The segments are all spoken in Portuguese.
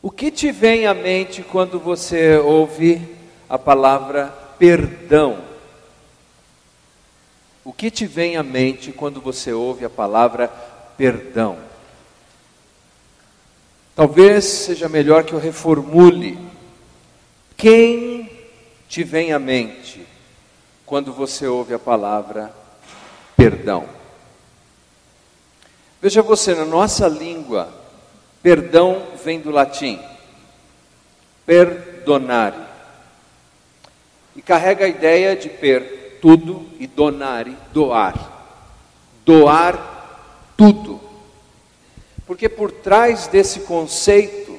O que te vem à mente quando você ouve a palavra perdão? O que te vem à mente quando você ouve a palavra perdão? Talvez seja melhor que eu reformule. Quem te vem à mente quando você ouve a palavra perdão? Veja você, na nossa língua, Perdão vem do latim perdonare e carrega a ideia de per tudo e donare doar. Doar tudo. Porque por trás desse conceito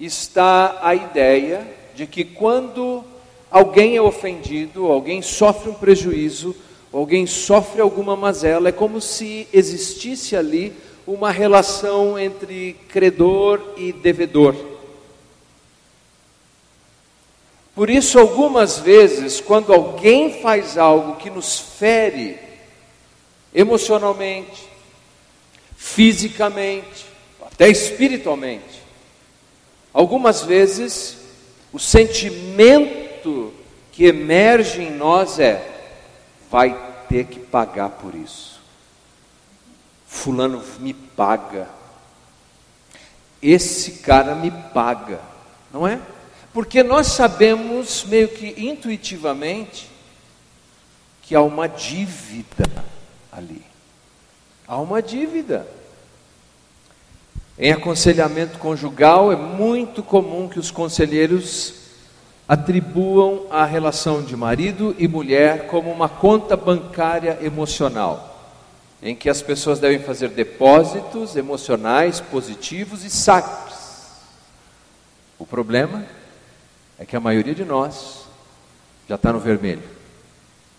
está a ideia de que quando alguém é ofendido, alguém sofre um prejuízo, alguém sofre alguma mazela, é como se existisse ali uma relação entre credor e devedor. Por isso, algumas vezes, quando alguém faz algo que nos fere emocionalmente, fisicamente, até espiritualmente, algumas vezes o sentimento que emerge em nós é: vai ter que pagar por isso. Fulano me paga. Esse cara me paga, não é? Porque nós sabemos, meio que intuitivamente, que há uma dívida ali. Há uma dívida. Em aconselhamento conjugal, é muito comum que os conselheiros atribuam a relação de marido e mulher como uma conta bancária emocional em que as pessoas devem fazer depósitos emocionais positivos e saques. O problema é que a maioria de nós já está no vermelho,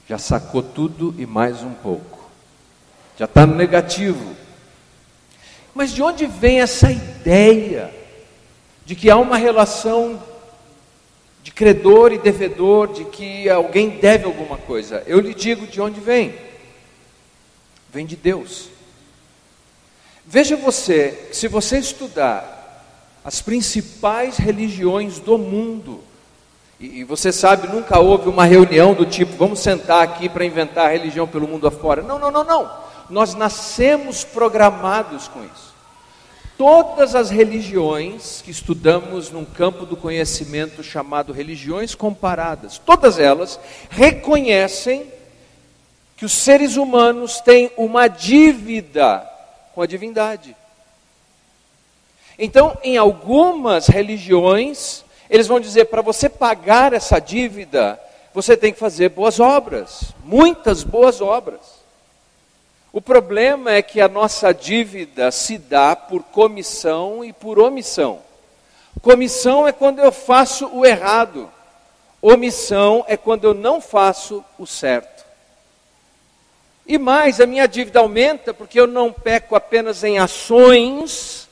já sacou tudo e mais um pouco, já está no negativo. Mas de onde vem essa ideia de que há uma relação de credor e devedor, de que alguém deve alguma coisa? Eu lhe digo de onde vem vem de Deus. Veja você, se você estudar as principais religiões do mundo, e, e você sabe, nunca houve uma reunião do tipo, vamos sentar aqui para inventar a religião pelo mundo afora. Não, não, não, não. Nós nascemos programados com isso. Todas as religiões que estudamos num campo do conhecimento chamado religiões comparadas, todas elas reconhecem que os seres humanos têm uma dívida com a divindade. Então, em algumas religiões, eles vão dizer: para você pagar essa dívida, você tem que fazer boas obras, muitas boas obras. O problema é que a nossa dívida se dá por comissão e por omissão. Comissão é quando eu faço o errado, omissão é quando eu não faço o certo. E mais, a minha dívida aumenta porque eu não peco apenas em ações,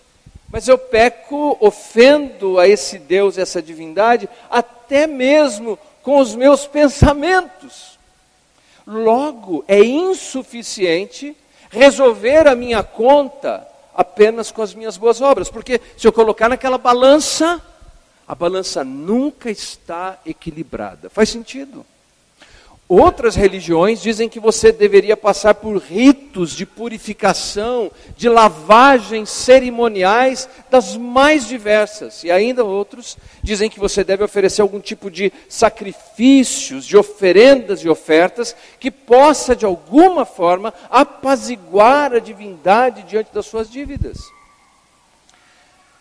mas eu peco, ofendo a esse Deus, essa divindade, até mesmo com os meus pensamentos. Logo, é insuficiente resolver a minha conta apenas com as minhas boas obras, porque se eu colocar naquela balança, a balança nunca está equilibrada. Faz sentido? Outras religiões dizem que você deveria passar por ritos de purificação, de lavagens cerimoniais das mais diversas. E ainda outros dizem que você deve oferecer algum tipo de sacrifícios, de oferendas e ofertas que possa de alguma forma apaziguar a divindade diante das suas dívidas.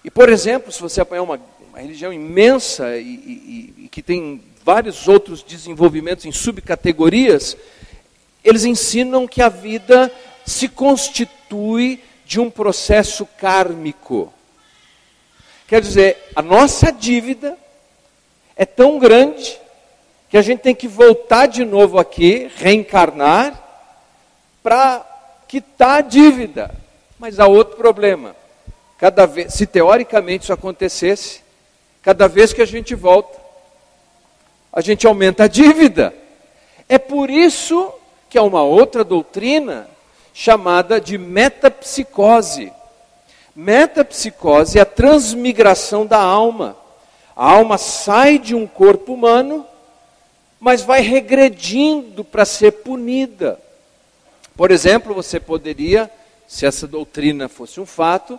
E por exemplo, se você apanhar uma, uma religião imensa e, e, e que tem vários outros desenvolvimentos em subcategorias, eles ensinam que a vida se constitui de um processo kármico. Quer dizer, a nossa dívida é tão grande que a gente tem que voltar de novo aqui, reencarnar, para quitar a dívida. Mas há outro problema. Cada vez, se teoricamente isso acontecesse, cada vez que a gente volta, a gente aumenta a dívida. É por isso que há uma outra doutrina chamada de metapsicose. Metapsicose é a transmigração da alma. A alma sai de um corpo humano, mas vai regredindo para ser punida. Por exemplo, você poderia, se essa doutrina fosse um fato,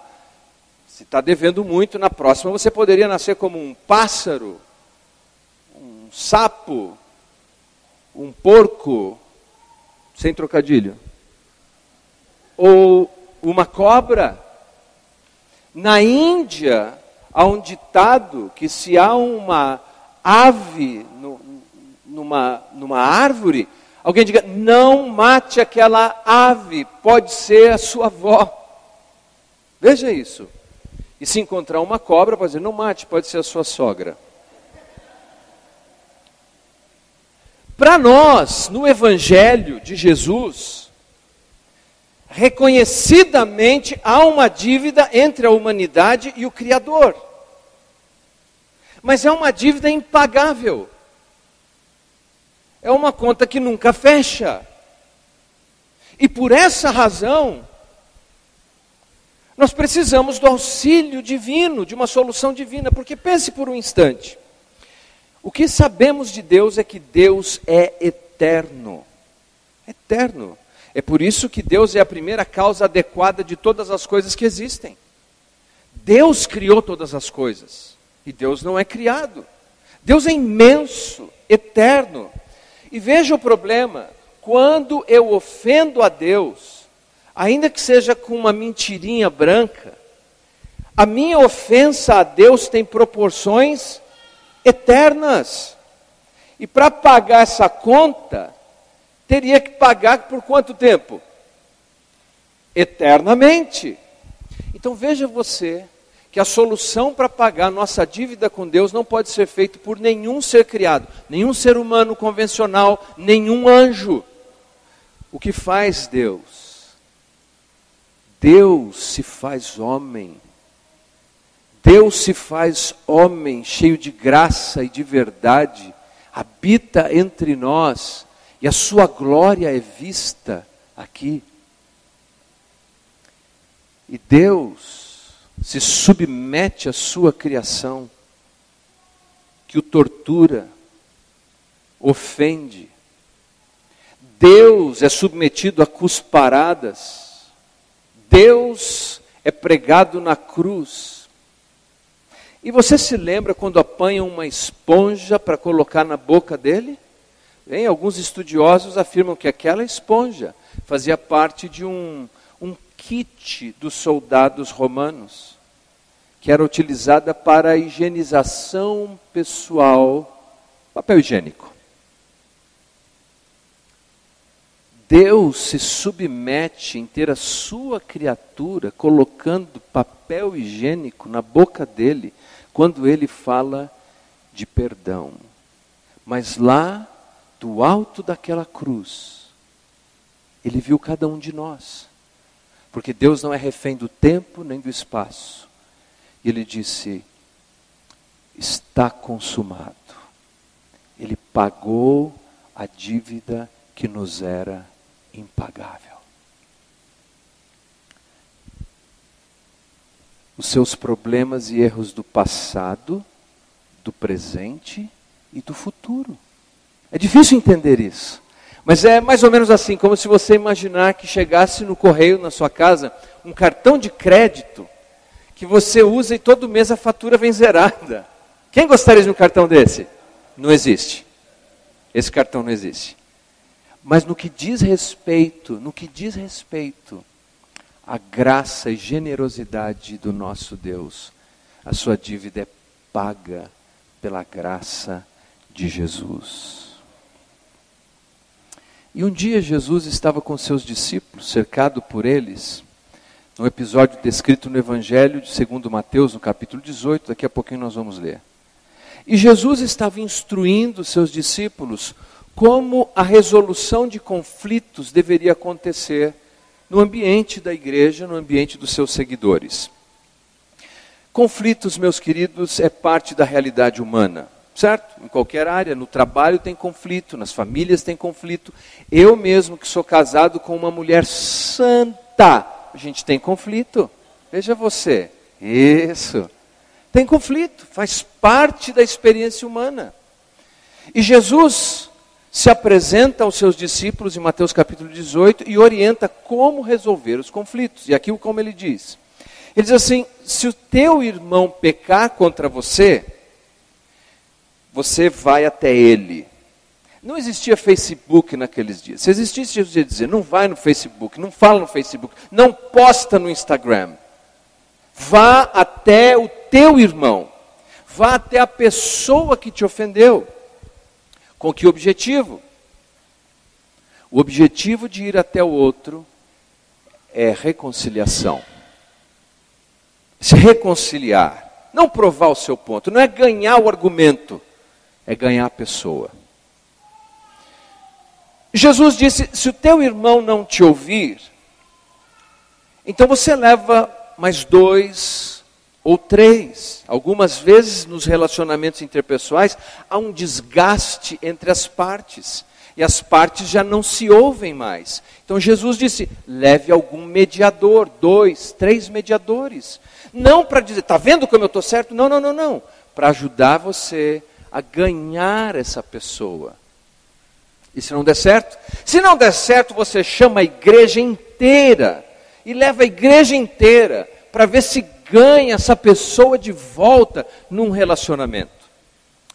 se está devendo muito, na próxima você poderia nascer como um pássaro um sapo, um porco, sem trocadilho, ou uma cobra. Na Índia, há um ditado que se há uma ave no, numa, numa árvore, alguém diga: não mate aquela ave, pode ser a sua avó. Veja isso. E se encontrar uma cobra, pode dizer: não mate, pode ser a sua sogra. Para nós, no Evangelho de Jesus, reconhecidamente há uma dívida entre a humanidade e o Criador. Mas é uma dívida impagável. É uma conta que nunca fecha. E por essa razão, nós precisamos do auxílio divino, de uma solução divina, porque pense por um instante. O que sabemos de Deus é que Deus é eterno. Eterno. É por isso que Deus é a primeira causa adequada de todas as coisas que existem. Deus criou todas as coisas. E Deus não é criado. Deus é imenso, eterno. E veja o problema: quando eu ofendo a Deus, ainda que seja com uma mentirinha branca, a minha ofensa a Deus tem proporções eternas. E para pagar essa conta, teria que pagar por quanto tempo? Eternamente. Então veja você que a solução para pagar nossa dívida com Deus não pode ser feita por nenhum ser criado, nenhum ser humano convencional, nenhum anjo. O que faz Deus? Deus se faz homem Deus se faz homem, cheio de graça e de verdade, habita entre nós e a sua glória é vista aqui. E Deus se submete à sua criação, que o tortura, ofende. Deus é submetido a cusparadas. Deus é pregado na cruz. E você se lembra quando apanham uma esponja para colocar na boca dele? Bem, alguns estudiosos afirmam que aquela esponja fazia parte de um, um kit dos soldados romanos, que era utilizada para a higienização pessoal, papel higiênico. Deus se submete em ter a sua criatura colocando papel higiênico na boca dele quando ele fala de perdão. Mas lá, do alto daquela cruz, ele viu cada um de nós. Porque Deus não é refém do tempo nem do espaço. E ele disse: Está consumado. Ele pagou a dívida que nos era impagável. os seus problemas e erros do passado, do presente e do futuro. É difícil entender isso. Mas é mais ou menos assim, como se você imaginar que chegasse no correio na sua casa um cartão de crédito que você usa e todo mês a fatura vem zerada. Quem gostaria de um cartão desse? Não existe. Esse cartão não existe. Mas no que diz respeito, no que diz respeito à graça e generosidade do nosso Deus, a sua dívida é paga pela graça de Jesus. E um dia Jesus estava com seus discípulos, cercado por eles, no episódio descrito no Evangelho de segundo Mateus, no capítulo 18, daqui a pouquinho nós vamos ler. E Jesus estava instruindo seus discípulos como a resolução de conflitos deveria acontecer no ambiente da igreja, no ambiente dos seus seguidores. Conflitos, meus queridos, é parte da realidade humana, certo? Em qualquer área, no trabalho tem conflito, nas famílias tem conflito. Eu mesmo que sou casado com uma mulher santa, a gente tem conflito. Veja você, isso. Tem conflito, faz parte da experiência humana. E Jesus se apresenta aos seus discípulos em Mateus capítulo 18 e orienta como resolver os conflitos. E aqui como ele diz. Ele diz assim: se o teu irmão pecar contra você, você vai até ele. Não existia Facebook naqueles dias. Se existisse, Jesus ia dizer: não vai no Facebook, não fala no Facebook, não posta no Instagram. Vá até o teu irmão, vá até a pessoa que te ofendeu. Com que objetivo? O objetivo de ir até o outro é reconciliação se reconciliar, não provar o seu ponto, não é ganhar o argumento, é ganhar a pessoa. Jesus disse: se o teu irmão não te ouvir, então você leva mais dois ou três. Algumas vezes nos relacionamentos interpessoais há um desgaste entre as partes e as partes já não se ouvem mais. Então Jesus disse: leve algum mediador, dois, três mediadores. Não para dizer, está vendo como eu estou certo? Não, não, não, não. Para ajudar você a ganhar essa pessoa. E se não der certo? Se não der certo, você chama a igreja inteira e leva a igreja inteira para ver se ganha essa pessoa de volta num relacionamento.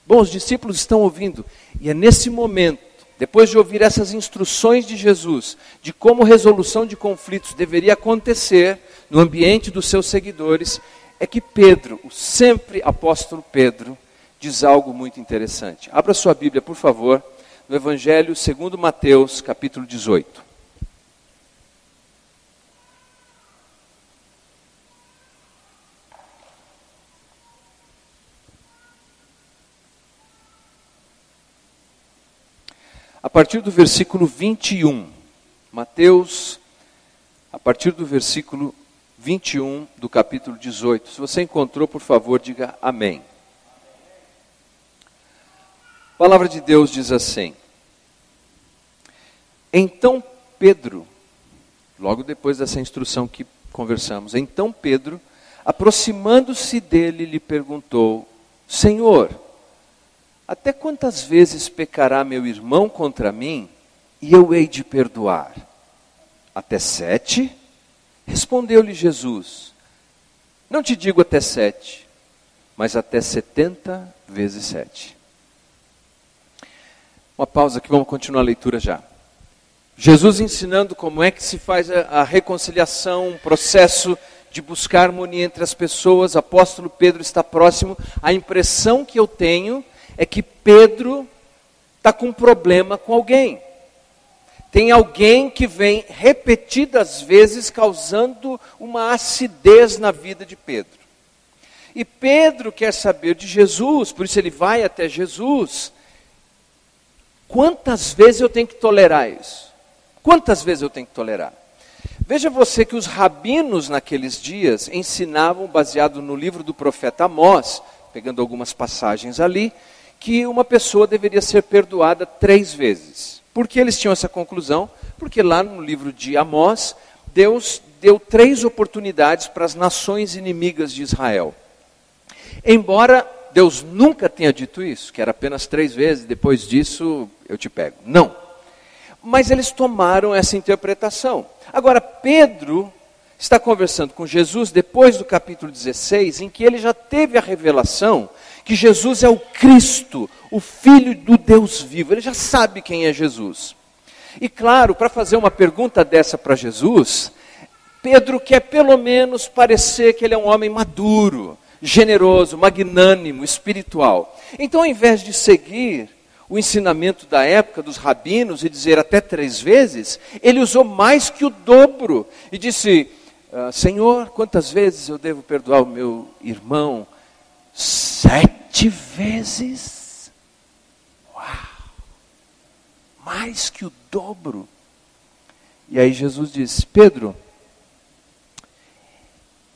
Bom, os discípulos estão ouvindo, e é nesse momento, depois de ouvir essas instruções de Jesus, de como resolução de conflitos deveria acontecer, no ambiente dos seus seguidores, é que Pedro, o sempre apóstolo Pedro, diz algo muito interessante. Abra sua Bíblia, por favor, no Evangelho segundo Mateus, capítulo 18. A partir do versículo 21, Mateus, a partir do versículo 21 do capítulo 18. Se você encontrou, por favor, diga amém. A palavra de Deus diz assim: Então Pedro, logo depois dessa instrução que conversamos, então Pedro, aproximando-se dele, lhe perguntou: Senhor, até quantas vezes pecará meu irmão contra mim e eu hei de perdoar? Até sete? Respondeu-lhe Jesus: Não te digo até sete, mas até setenta vezes sete. Uma pausa aqui, vamos continuar a leitura já. Jesus ensinando como é que se faz a, a reconciliação, um processo de buscar harmonia entre as pessoas. Apóstolo Pedro está próximo. A impressão que eu tenho é que Pedro está com problema com alguém tem alguém que vem repetidas vezes causando uma acidez na vida de Pedro. E Pedro quer saber de Jesus, por isso ele vai até Jesus. Quantas vezes eu tenho que tolerar isso? Quantas vezes eu tenho que tolerar? Veja você que os rabinos naqueles dias ensinavam, baseado no livro do profeta Amós, pegando algumas passagens ali, que uma pessoa deveria ser perdoada três vezes. Por que eles tinham essa conclusão? Porque lá no livro de Amós, Deus deu três oportunidades para as nações inimigas de Israel. Embora Deus nunca tenha dito isso, que era apenas três vezes, depois disso eu te pego. Não. Mas eles tomaram essa interpretação. Agora, Pedro está conversando com Jesus depois do capítulo 16, em que ele já teve a revelação que Jesus é o Cristo, o Filho do Deus vivo. Ele já sabe quem é Jesus. E claro, para fazer uma pergunta dessa para Jesus, Pedro quer pelo menos parecer que ele é um homem maduro, generoso, magnânimo, espiritual. Então, ao invés de seguir o ensinamento da época dos rabinos e dizer até três vezes, ele usou mais que o dobro e disse: ah, Senhor, quantas vezes eu devo perdoar o meu irmão? Sete vezes? Uau! Mais que o dobro. E aí Jesus disse: Pedro,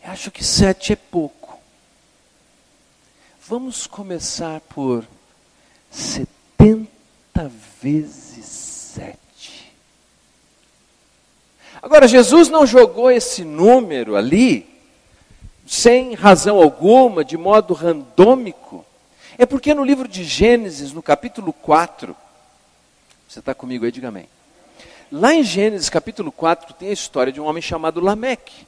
acho que sete é pouco. Vamos começar por setenta vezes sete. Agora, Jesus não jogou esse número ali sem razão alguma, de modo randômico. É porque no livro de Gênesis, no capítulo 4, você está comigo aí, diga amém. Lá em Gênesis capítulo 4 tem a história de um homem chamado Lameque.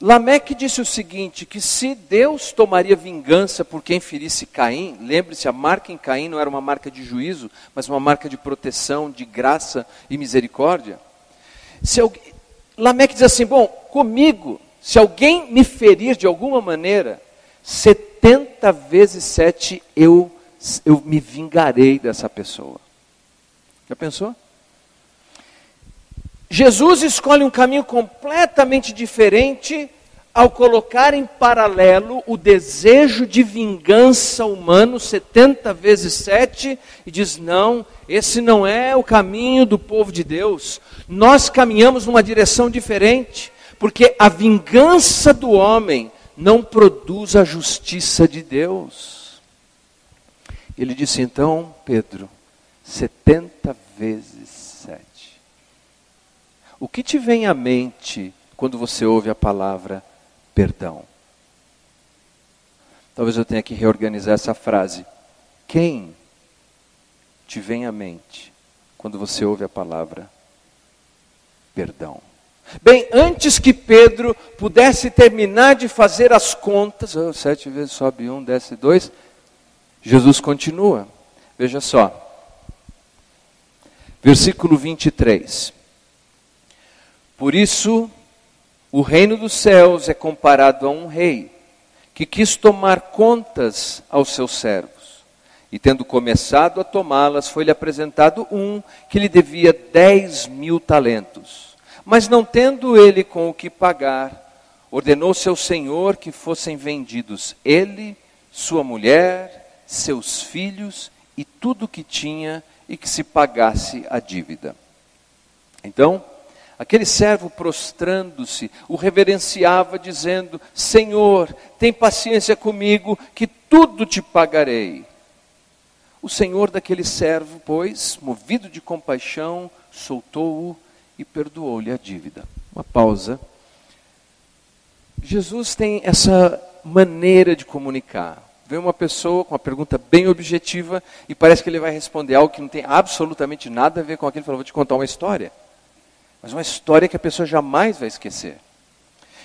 Lameque disse o seguinte: que se Deus tomaria vingança por quem ferisse Caim, lembre-se, a marca em Caim não era uma marca de juízo, mas uma marca de proteção, de graça e misericórdia. Se alguém, Lameque diz assim: bom, comigo, se alguém me ferir de alguma maneira, 70 vezes 7 eu, eu me vingarei dessa pessoa. Já pensou? Jesus escolhe um caminho completamente diferente ao colocar em paralelo o desejo de vingança humano, 70 vezes 7, e diz: não, esse não é o caminho do povo de Deus. Nós caminhamos numa direção diferente, porque a vingança do homem não produz a justiça de Deus. Ele disse então, Pedro, 70 vezes o que te vem à mente quando você ouve a palavra perdão? Talvez eu tenha que reorganizar essa frase. Quem te vem à mente quando você ouve a palavra perdão? Bem, antes que Pedro pudesse terminar de fazer as contas, oh, sete vezes sobe um, desce dois, Jesus continua. Veja só. Versículo 23. Por isso, o reino dos céus é comparado a um rei que quis tomar contas aos seus servos. E tendo começado a tomá-las, foi-lhe apresentado um que lhe devia dez mil talentos. Mas não tendo ele com o que pagar, ordenou seu senhor que fossem vendidos ele, sua mulher, seus filhos e tudo o que tinha, e que se pagasse a dívida. Então, Aquele servo prostrando-se, o reverenciava, dizendo: Senhor, tem paciência comigo, que tudo te pagarei. O senhor daquele servo, pois, movido de compaixão, soltou-o e perdoou-lhe a dívida. Uma pausa. Jesus tem essa maneira de comunicar. Vem uma pessoa com uma pergunta bem objetiva e parece que ele vai responder algo que não tem absolutamente nada a ver com aquilo. Ele falou: Vou te contar uma história mas uma história que a pessoa jamais vai esquecer.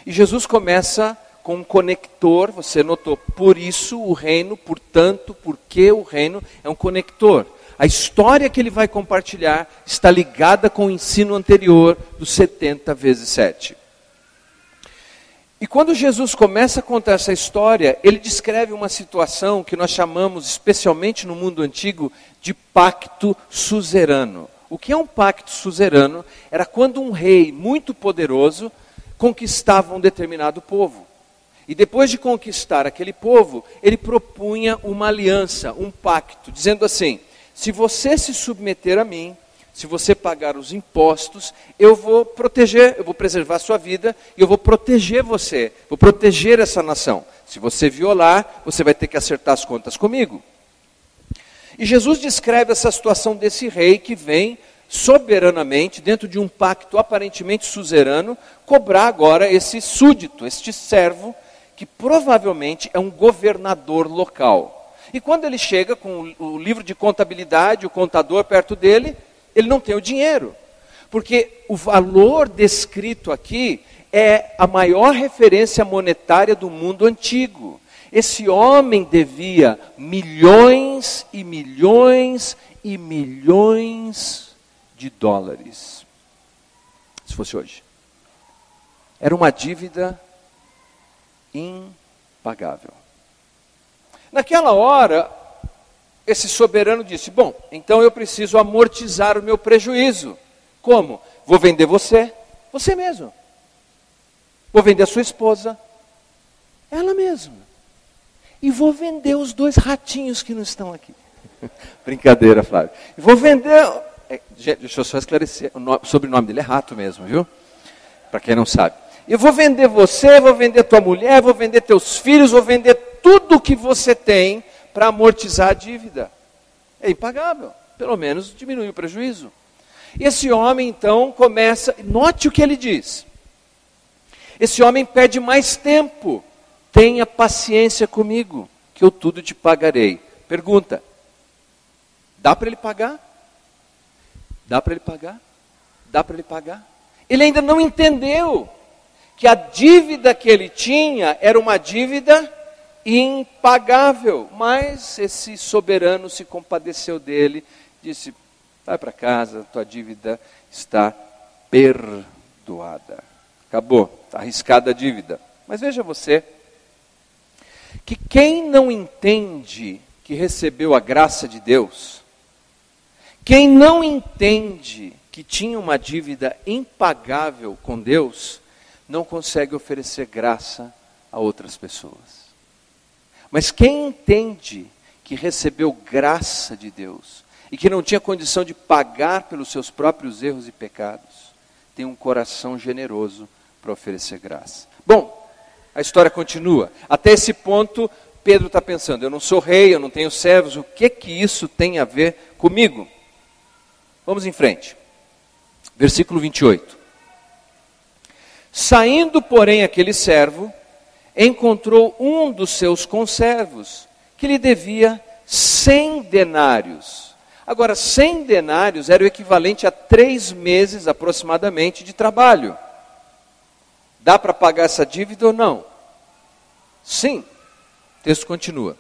E Jesus começa com um conector, você notou, por isso o reino, portanto, porque o reino é um conector. A história que ele vai compartilhar está ligada com o ensino anterior dos 70 vezes 7. E quando Jesus começa a contar essa história, ele descreve uma situação que nós chamamos, especialmente no mundo antigo, de pacto suzerano. O que é um pacto suzerano? Era quando um rei muito poderoso conquistava um determinado povo. E depois de conquistar aquele povo, ele propunha uma aliança, um pacto, dizendo assim: se você se submeter a mim, se você pagar os impostos, eu vou proteger, eu vou preservar a sua vida e eu vou proteger você, vou proteger essa nação. Se você violar, você vai ter que acertar as contas comigo. E Jesus descreve essa situação desse rei que vem soberanamente, dentro de um pacto aparentemente suzerano, cobrar agora esse súdito, este servo, que provavelmente é um governador local. E quando ele chega com o livro de contabilidade, o contador perto dele, ele não tem o dinheiro. Porque o valor descrito aqui é a maior referência monetária do mundo antigo. Esse homem devia milhões e milhões e milhões de dólares. Se fosse hoje. Era uma dívida impagável. Naquela hora, esse soberano disse: Bom, então eu preciso amortizar o meu prejuízo. Como? Vou vender você, você mesmo. Vou vender a sua esposa, ela mesma. E vou vender os dois ratinhos que não estão aqui. Brincadeira, Flávio. E vou vender. É, deixa eu só esclarecer. O sobrenome dele é rato mesmo, viu? Para quem não sabe. Eu vou vender você, vou vender tua mulher, vou vender teus filhos, vou vender tudo que você tem para amortizar a dívida. É impagável. Pelo menos diminui o prejuízo. Esse homem então começa, note o que ele diz. Esse homem pede mais tempo. Tenha paciência comigo, que eu tudo te pagarei. Pergunta: dá para ele pagar? Dá para ele pagar? Dá para ele pagar? Ele ainda não entendeu que a dívida que ele tinha era uma dívida impagável. Mas esse soberano se compadeceu dele, disse: vai para casa, tua dívida está perdoada. Acabou, está arriscada a dívida. Mas veja você, que quem não entende que recebeu a graça de Deus, quem não entende que tinha uma dívida impagável com Deus, não consegue oferecer graça a outras pessoas. Mas quem entende que recebeu graça de Deus e que não tinha condição de pagar pelos seus próprios erros e pecados, tem um coração generoso para oferecer graça. Bom, a história continua. Até esse ponto, Pedro está pensando: eu não sou rei, eu não tenho servos, o que que isso tem a ver comigo? Vamos em frente. Versículo 28. Saindo, porém, aquele servo, encontrou um dos seus conservos, que lhe devia cem denários. Agora, cem denários era o equivalente a três meses aproximadamente de trabalho. Dá para pagar essa dívida ou não? Sim. O texto continua.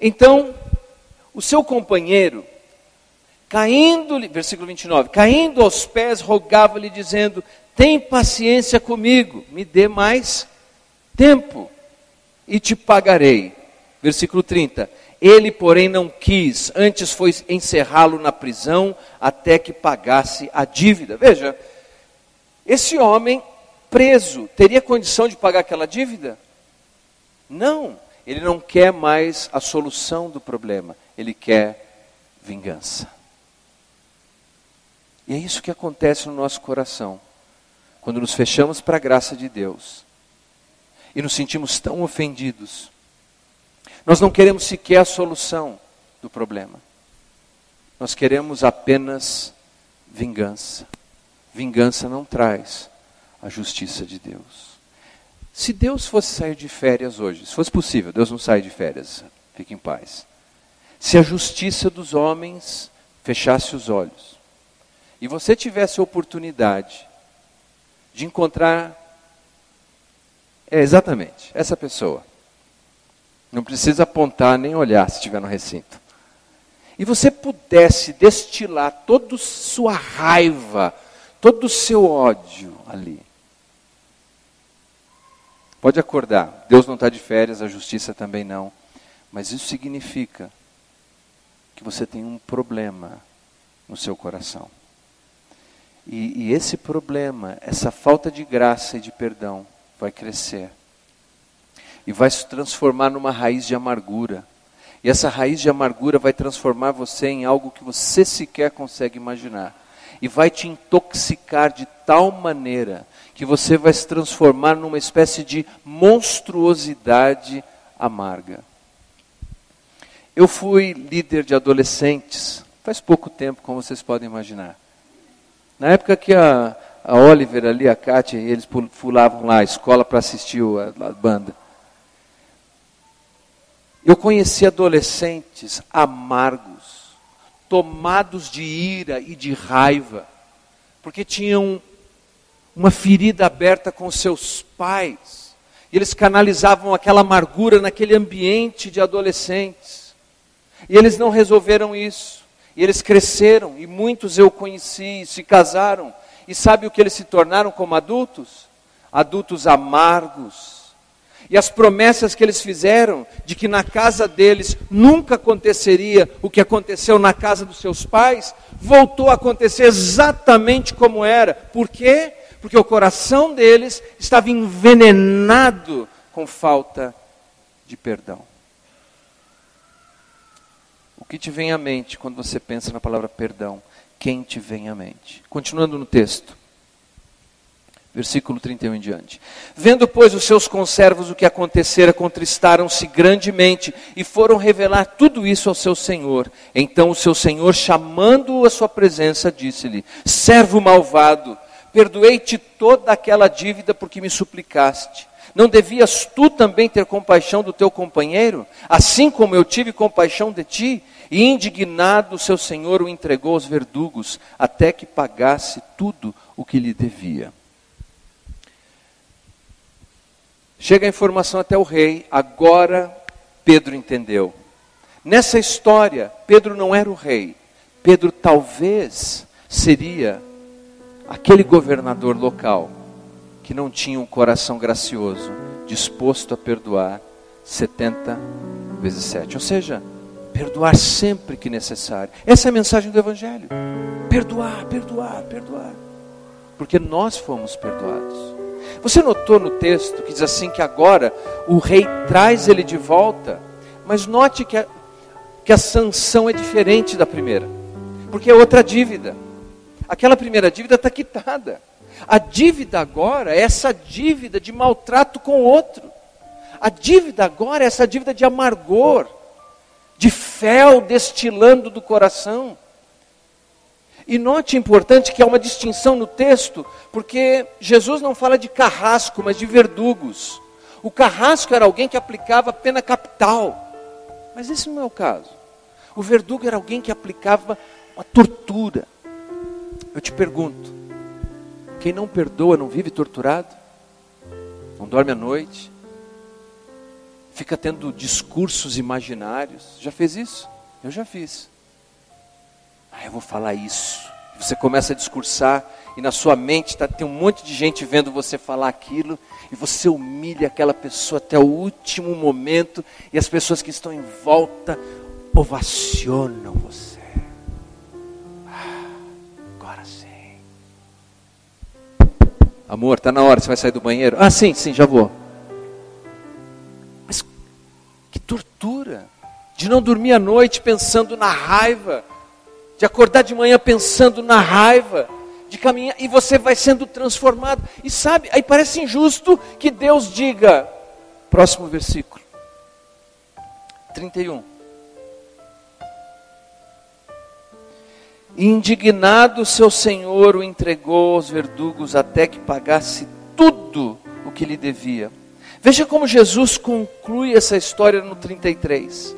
Então, o seu companheiro Caindo, versículo 29, caindo aos pés, rogava-lhe, dizendo: Tem paciência comigo, me dê mais tempo e te pagarei. Versículo 30. Ele, porém, não quis, antes foi encerrá-lo na prisão até que pagasse a dívida. Veja, esse homem preso teria condição de pagar aquela dívida? Não, ele não quer mais a solução do problema, ele quer vingança. E é isso que acontece no nosso coração, quando nos fechamos para a graça de Deus e nos sentimos tão ofendidos. Nós não queremos sequer a solução do problema, nós queremos apenas vingança. Vingança não traz a justiça de Deus. Se Deus fosse sair de férias hoje, se fosse possível, Deus não sai de férias, fique em paz. Se a justiça dos homens fechasse os olhos, e você tivesse a oportunidade de encontrar é, exatamente essa pessoa, não precisa apontar nem olhar se estiver no recinto, e você pudesse destilar toda sua raiva, todo o seu ódio ali. Pode acordar, Deus não está de férias, a justiça também não, mas isso significa que você tem um problema no seu coração. E, e esse problema, essa falta de graça e de perdão, vai crescer. E vai se transformar numa raiz de amargura. E essa raiz de amargura vai transformar você em algo que você sequer consegue imaginar. E vai te intoxicar de tal maneira que você vai se transformar numa espécie de monstruosidade amarga. Eu fui líder de adolescentes faz pouco tempo, como vocês podem imaginar. Na época que a, a Oliver ali, a Kátia, eles pulavam lá a escola para assistir a, a banda. Eu conheci adolescentes amargos, tomados de ira e de raiva, porque tinham uma ferida aberta com seus pais, e eles canalizavam aquela amargura naquele ambiente de adolescentes. E eles não resolveram isso. E eles cresceram, e muitos eu conheci, se casaram. E sabe o que eles se tornaram como adultos? Adultos amargos, e as promessas que eles fizeram de que na casa deles nunca aconteceria o que aconteceu na casa dos seus pais, voltou a acontecer exatamente como era. Por quê? Porque o coração deles estava envenenado com falta de perdão. Que te vem à mente quando você pensa na palavra perdão? Quem te vem à mente? Continuando no texto. Versículo 31 em diante. Vendo, pois, os seus conservos o que acontecera, contristaram-se grandemente e foram revelar tudo isso ao seu senhor. Então o seu senhor, chamando-o à sua presença, disse-lhe: Servo malvado, perdoei-te toda aquela dívida porque me suplicaste. Não devias tu também ter compaixão do teu companheiro, assim como eu tive compaixão de ti? E indignado, seu senhor o entregou aos verdugos, até que pagasse tudo o que lhe devia. Chega a informação até o rei, agora Pedro entendeu. Nessa história, Pedro não era o rei. Pedro talvez seria aquele governador local que não tinha um coração gracioso, disposto a perdoar 70 vezes 7. Ou seja, perdoar sempre que necessário. Essa é a mensagem do Evangelho. Perdoar, perdoar, perdoar. Porque nós fomos perdoados. Você notou no texto que diz assim que agora o rei traz ele de volta, mas note que a, que a sanção é diferente da primeira, porque é outra dívida. Aquela primeira dívida está quitada. A dívida agora é essa dívida de maltrato com o outro. A dívida agora é essa dívida de amargor, de fel destilando do coração. E note importante que há uma distinção no texto, porque Jesus não fala de carrasco, mas de verdugos. O carrasco era alguém que aplicava pena capital, mas esse não é o caso. O verdugo era alguém que aplicava uma tortura. Eu te pergunto: quem não perdoa não vive torturado? Não dorme à noite? Fica tendo discursos imaginários? Já fez isso? Eu já fiz. Ah, eu vou falar isso. Você começa a discursar e na sua mente tá, tem um monte de gente vendo você falar aquilo e você humilha aquela pessoa até o último momento e as pessoas que estão em volta ovacionam você. Ah, agora sim. Amor, está na hora, você vai sair do banheiro? Ah, sim, sim, já vou. Que tortura de não dormir à noite pensando na raiva de acordar de manhã pensando na raiva, de caminhar, e você vai sendo transformado. E sabe, aí parece injusto que Deus diga, próximo versículo, 31. Indignado, seu senhor o entregou aos verdugos até que pagasse tudo o que lhe devia. Veja como Jesus conclui essa história no 33.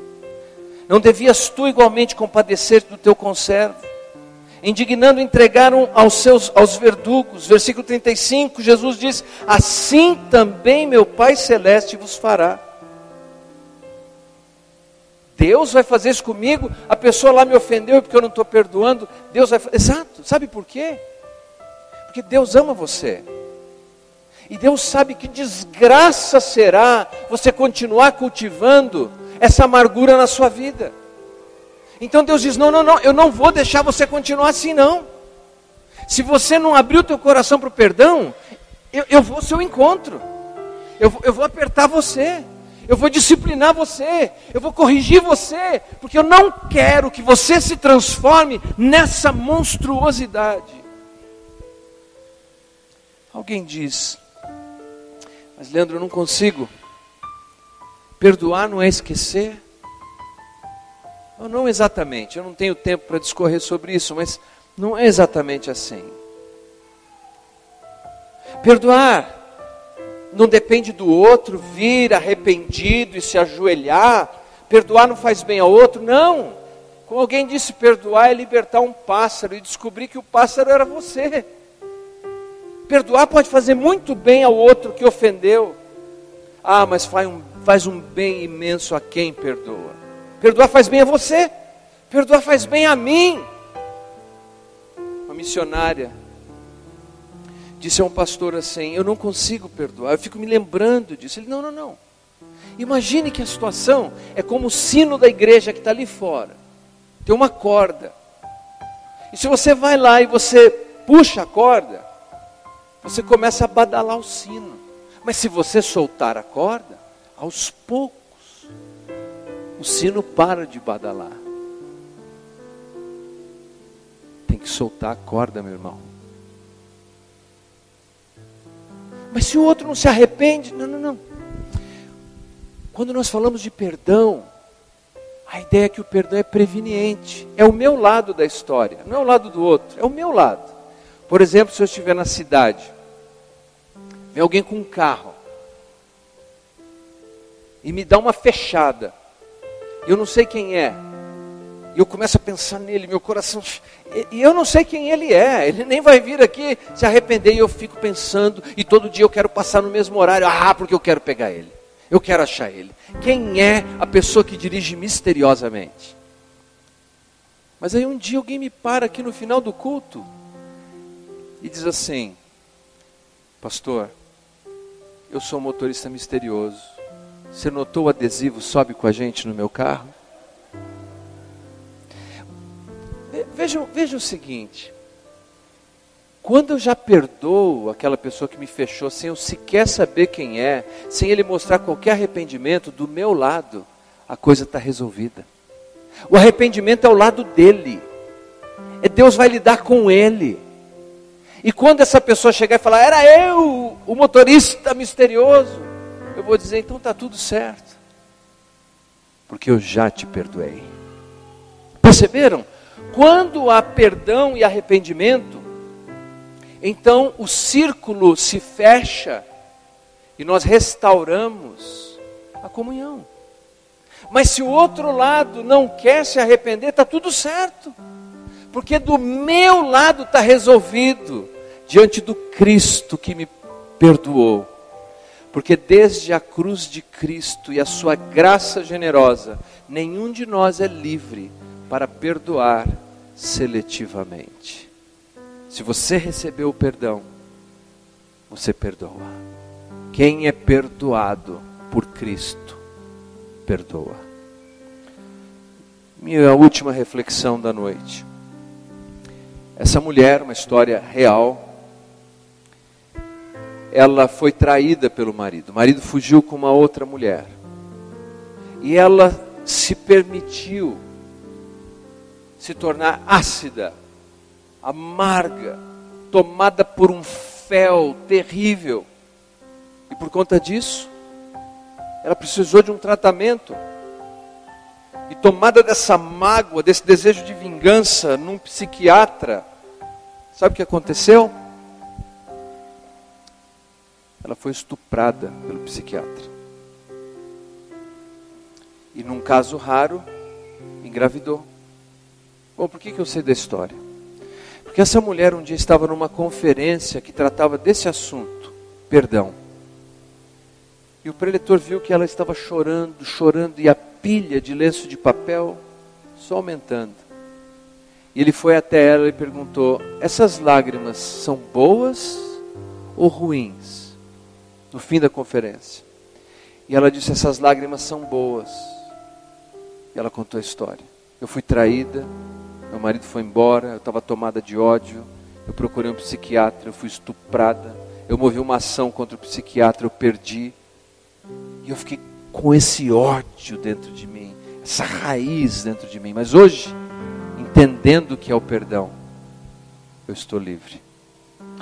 Não devias tu igualmente compadecer do teu conservo? Indignando, entregaram aos seus aos verdugos. Versículo 35, Jesus diz: Assim também meu Pai celeste vos fará. Deus vai fazer isso comigo, a pessoa lá me ofendeu porque eu não estou perdoando. Deus vai Exato, sabe por quê? Porque Deus ama você. E Deus sabe que desgraça será você continuar cultivando essa amargura na sua vida. Então Deus diz: não, não, não, eu não vou deixar você continuar assim, não. Se você não abrir o teu coração para o perdão, eu, eu vou ao seu encontro. Eu, eu vou apertar você. Eu vou disciplinar você. Eu vou corrigir você. Porque eu não quero que você se transforme nessa monstruosidade. Alguém diz, mas Leandro, eu não consigo. Perdoar não é esquecer? Não, não exatamente, eu não tenho tempo para discorrer sobre isso, mas não é exatamente assim. Perdoar não depende do outro vir arrependido e se ajoelhar. Perdoar não faz bem ao outro, não. Como alguém disse, perdoar é libertar um pássaro e descobrir que o pássaro era você. Perdoar pode fazer muito bem ao outro que ofendeu. Ah, mas faz um, faz um bem imenso a quem perdoa. Perdoar faz bem a você. Perdoar faz bem a mim. Uma missionária disse a um pastor assim: Eu não consigo perdoar. Eu fico me lembrando disso. Ele: Não, não, não. Imagine que a situação é como o sino da igreja que está ali fora. Tem uma corda. E se você vai lá e você puxa a corda, você começa a badalar o sino. Mas se você soltar a corda, aos poucos, o sino para de badalar. Tem que soltar a corda, meu irmão. Mas se o outro não se arrepende, não, não, não. Quando nós falamos de perdão, a ideia é que o perdão é preveniente. É o meu lado da história, não é o lado do outro, é o meu lado. Por exemplo, se eu estiver na cidade, vem alguém com um carro e me dá uma fechada, eu não sei quem é, e eu começo a pensar nele, meu coração. E eu não sei quem ele é, ele nem vai vir aqui se arrepender. E eu fico pensando, e todo dia eu quero passar no mesmo horário. Ah, porque eu quero pegar ele, eu quero achar ele. Quem é a pessoa que dirige misteriosamente? Mas aí um dia alguém me para aqui no final do culto e diz assim: Pastor, eu sou um motorista misterioso. Você notou o adesivo sobe com a gente no meu carro? Veja, o seguinte: quando eu já perdoo aquela pessoa que me fechou, sem eu sequer saber quem é, sem ele mostrar qualquer arrependimento, do meu lado, a coisa está resolvida. O arrependimento é o lado dele, é Deus vai lidar com ele. E quando essa pessoa chegar e falar, era eu, o motorista misterioso, eu vou dizer, então está tudo certo, porque eu já te perdoei. Perceberam? Quando há perdão e arrependimento, então o círculo se fecha e nós restauramos a comunhão. Mas se o outro lado não quer se arrepender, está tudo certo, porque do meu lado está resolvido, diante do Cristo que me perdoou. Porque desde a cruz de Cristo e a sua graça generosa, nenhum de nós é livre para perdoar seletivamente. Se você recebeu o perdão, você perdoa. Quem é perdoado por Cristo, perdoa. Minha última reflexão da noite. Essa mulher, uma história real, ela foi traída pelo marido. O marido fugiu com uma outra mulher. E ela se permitiu se tornar ácida, amarga, tomada por um fel terrível. E por conta disso, ela precisou de um tratamento. E tomada dessa mágoa, desse desejo de vingança num psiquiatra, sabe o que aconteceu? Ela foi estuprada pelo psiquiatra. E num caso raro, engravidou. Bom, por que, que eu sei da história? Porque essa mulher um dia estava numa conferência que tratava desse assunto, perdão. E o preletor viu que ela estava chorando, chorando, e a pilha de lenço de papel só aumentando. E ele foi até ela e perguntou: Essas lágrimas são boas ou ruins? No fim da conferência. E ela disse: Essas lágrimas são boas. E ela contou a história. Eu fui traída, meu marido foi embora, eu estava tomada de ódio. Eu procurei um psiquiatra, eu fui estuprada. Eu movi uma ação contra o psiquiatra, eu perdi. E eu fiquei com esse ódio dentro de mim, essa raiz dentro de mim. Mas hoje, entendendo o que é o perdão, eu estou livre.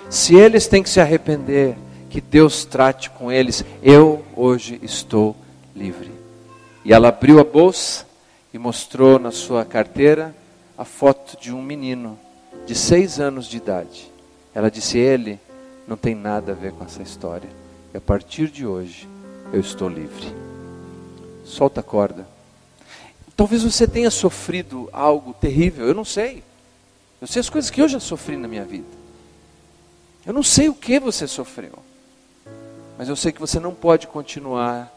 Se eles têm que se arrepender, que Deus trate com eles, eu hoje estou livre. E ela abriu a bolsa e mostrou na sua carteira a foto de um menino de seis anos de idade. Ela disse: Ele não tem nada a ver com essa história. E a partir de hoje, eu estou livre. Solta a corda. Talvez você tenha sofrido algo terrível, eu não sei. Eu sei as coisas que eu já sofri na minha vida. Eu não sei o que você sofreu. Mas eu sei que você não pode continuar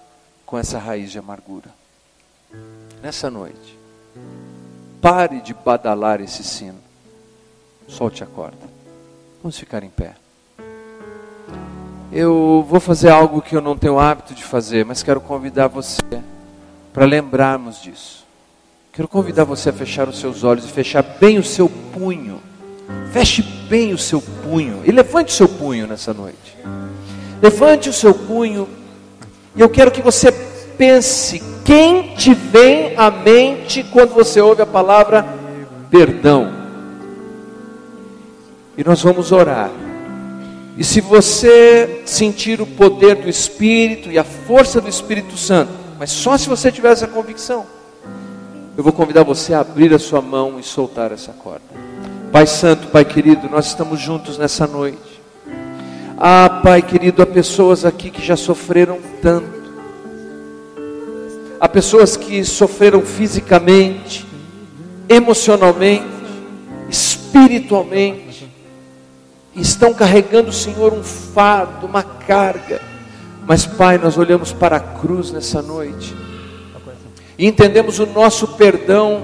com essa raiz de amargura. Nessa noite, pare de badalar esse sino. Solte a corda. Vamos ficar em pé. Eu vou fazer algo que eu não tenho hábito de fazer, mas quero convidar você para lembrarmos disso. Quero convidar você a fechar os seus olhos e fechar bem o seu punho. Feche bem o seu punho e levante o seu punho nessa noite. Levante o seu punho e eu quero que você pense quem te vem à mente quando você ouve a palavra perdão. E nós vamos orar. E se você sentir o poder do Espírito e a força do Espírito Santo, mas só se você tiver essa convicção, eu vou convidar você a abrir a sua mão e soltar essa corda. Pai Santo, Pai querido, nós estamos juntos nessa noite. Ah, Pai querido, há pessoas aqui que já sofreram tanto. Há pessoas que sofreram fisicamente, emocionalmente, espiritualmente, estão carregando, Senhor, um fardo, uma carga. Mas, Pai, nós olhamos para a cruz nessa noite e entendemos o nosso perdão,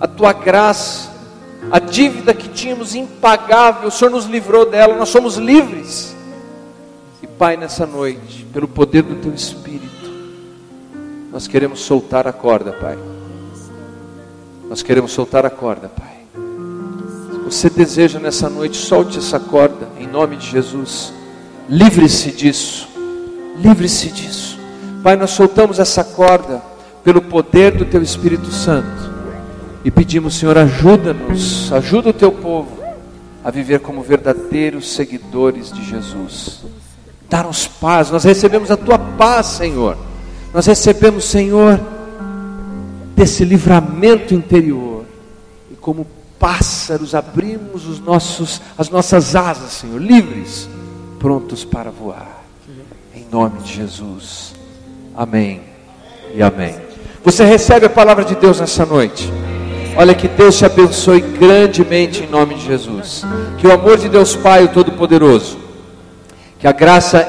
a tua graça, a dívida que tínhamos impagável, o Senhor nos livrou dela, nós somos livres. E Pai, nessa noite, pelo poder do teu Espírito, nós queremos soltar a corda, Pai. Nós queremos soltar a corda, Pai. Se você deseja nessa noite, solte essa corda, em nome de Jesus. Livre-se disso. Livre-se disso. Pai, nós soltamos essa corda pelo poder do Teu Espírito Santo. E pedimos, Senhor, ajuda-nos, ajuda o Teu povo a viver como verdadeiros seguidores de Jesus. Dar-nos paz, nós recebemos a Tua paz, Senhor. Nós recebemos, Senhor, desse livramento interior. E como pássaros abrimos os nossos, as nossas asas, Senhor, livres, prontos para voar. Em nome de Jesus. Amém e amém. Você recebe a palavra de Deus nessa noite. Olha que Deus te abençoe grandemente em nome de Jesus. Que o amor de Deus Pai, o Todo-Poderoso, que a graça